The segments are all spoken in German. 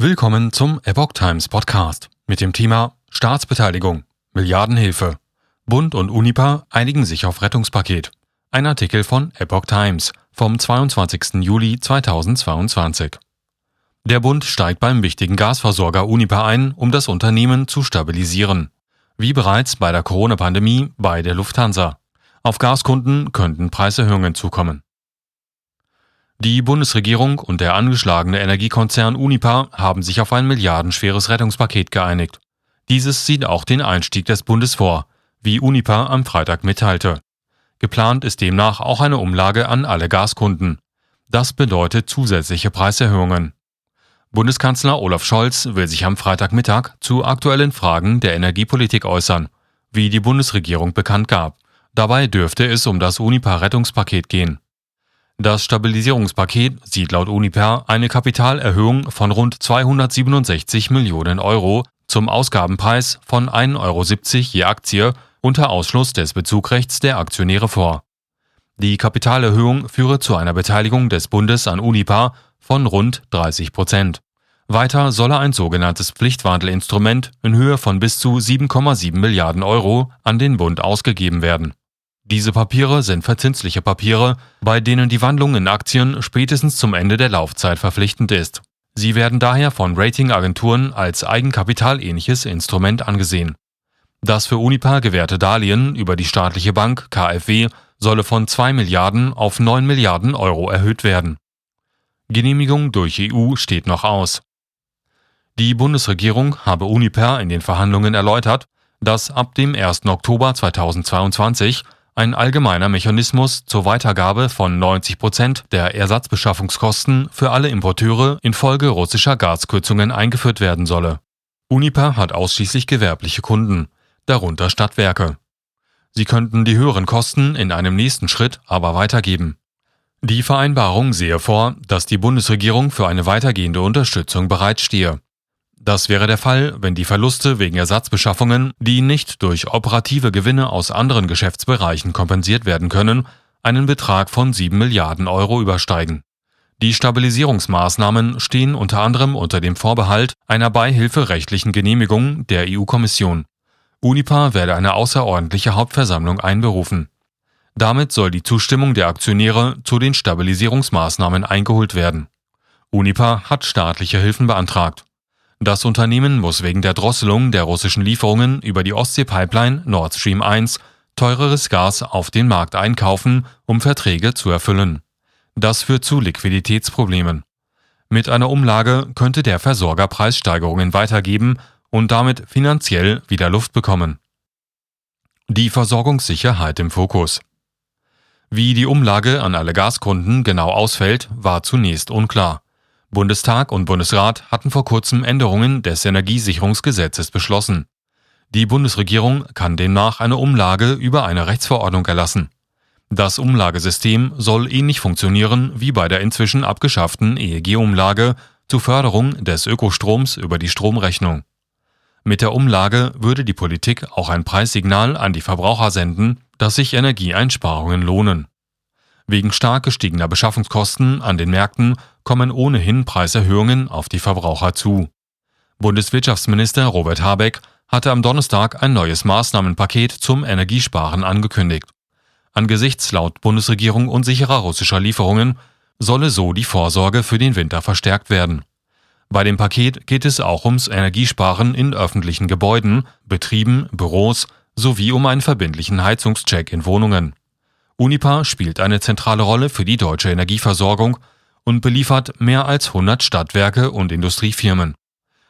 Willkommen zum Epoch Times Podcast mit dem Thema Staatsbeteiligung, Milliardenhilfe. Bund und Unipa einigen sich auf Rettungspaket. Ein Artikel von Epoch Times vom 22. Juli 2022. Der Bund steigt beim wichtigen Gasversorger Unipa ein, um das Unternehmen zu stabilisieren. Wie bereits bei der Corona-Pandemie bei der Lufthansa. Auf Gaskunden könnten Preiserhöhungen zukommen. Die Bundesregierung und der angeschlagene Energiekonzern Unipa haben sich auf ein milliardenschweres Rettungspaket geeinigt. Dieses sieht auch den Einstieg des Bundes vor, wie Unipa am Freitag mitteilte. Geplant ist demnach auch eine Umlage an alle Gaskunden. Das bedeutet zusätzliche Preiserhöhungen. Bundeskanzler Olaf Scholz will sich am Freitagmittag zu aktuellen Fragen der Energiepolitik äußern, wie die Bundesregierung bekannt gab. Dabei dürfte es um das Unipa-Rettungspaket gehen. Das Stabilisierungspaket sieht laut Uniper eine Kapitalerhöhung von rund 267 Millionen Euro zum Ausgabenpreis von 1,70 Euro je Aktie unter Ausschluss des Bezugrechts der Aktionäre vor. Die Kapitalerhöhung führe zu einer Beteiligung des Bundes an Unipa von rund 30 Prozent. Weiter solle ein sogenanntes Pflichtwandelinstrument in Höhe von bis zu 7,7 Milliarden Euro an den Bund ausgegeben werden. Diese Papiere sind verzinsliche Papiere, bei denen die Wandlung in Aktien spätestens zum Ende der Laufzeit verpflichtend ist. Sie werden daher von Ratingagenturen als eigenkapitalähnliches Instrument angesehen. Das für Unipa gewährte Darlehen über die staatliche Bank KfW solle von 2 Milliarden auf 9 Milliarden Euro erhöht werden. Genehmigung durch EU steht noch aus. Die Bundesregierung habe Uniper in den Verhandlungen erläutert, dass ab dem 1. Oktober 2022 ein allgemeiner Mechanismus zur Weitergabe von 90 Prozent der Ersatzbeschaffungskosten für alle Importeure infolge russischer Gaskürzungen eingeführt werden solle. Unipa hat ausschließlich gewerbliche Kunden, darunter Stadtwerke. Sie könnten die höheren Kosten in einem nächsten Schritt aber weitergeben. Die Vereinbarung sehe vor, dass die Bundesregierung für eine weitergehende Unterstützung bereitstehe. Das wäre der Fall, wenn die Verluste wegen Ersatzbeschaffungen, die nicht durch operative Gewinne aus anderen Geschäftsbereichen kompensiert werden können, einen Betrag von 7 Milliarden Euro übersteigen. Die Stabilisierungsmaßnahmen stehen unter anderem unter dem Vorbehalt einer beihilferechtlichen Genehmigung der EU-Kommission. Unipa werde eine außerordentliche Hauptversammlung einberufen. Damit soll die Zustimmung der Aktionäre zu den Stabilisierungsmaßnahmen eingeholt werden. Unipa hat staatliche Hilfen beantragt. Das Unternehmen muss wegen der Drosselung der russischen Lieferungen über die Ostsee-Pipeline Nord Stream 1 teureres Gas auf den Markt einkaufen, um Verträge zu erfüllen. Das führt zu Liquiditätsproblemen. Mit einer Umlage könnte der Versorger Preissteigerungen weitergeben und damit finanziell wieder Luft bekommen. Die Versorgungssicherheit im Fokus. Wie die Umlage an alle Gaskunden genau ausfällt, war zunächst unklar. Bundestag und Bundesrat hatten vor kurzem Änderungen des Energiesicherungsgesetzes beschlossen. Die Bundesregierung kann demnach eine Umlage über eine Rechtsverordnung erlassen. Das Umlagesystem soll ähnlich funktionieren wie bei der inzwischen abgeschafften EEG-Umlage zur Förderung des Ökostroms über die Stromrechnung. Mit der Umlage würde die Politik auch ein Preissignal an die Verbraucher senden, dass sich Energieeinsparungen lohnen. Wegen stark gestiegener Beschaffungskosten an den Märkten kommen ohnehin Preiserhöhungen auf die Verbraucher zu. Bundeswirtschaftsminister Robert Habeck hatte am Donnerstag ein neues Maßnahmenpaket zum Energiesparen angekündigt. Angesichts laut Bundesregierung unsicherer russischer Lieferungen solle so die Vorsorge für den Winter verstärkt werden. Bei dem Paket geht es auch ums Energiesparen in öffentlichen Gebäuden, Betrieben, Büros sowie um einen verbindlichen Heizungscheck in Wohnungen. Unipa spielt eine zentrale Rolle für die deutsche Energieversorgung und beliefert mehr als 100 Stadtwerke und Industriefirmen.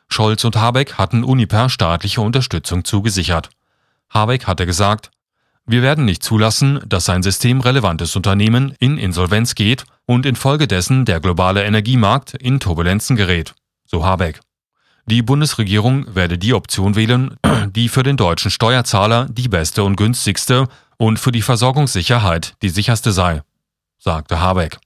Scholz und Habeck hatten Uniper staatliche Unterstützung zugesichert. Habeck hatte gesagt, wir werden nicht zulassen, dass ein systemrelevantes Unternehmen in Insolvenz geht und infolgedessen der globale Energiemarkt in Turbulenzen gerät, so Habeck. Die Bundesregierung werde die Option wählen, die für den deutschen Steuerzahler die beste und günstigste und für die Versorgungssicherheit die sicherste sei, sagte Habeck.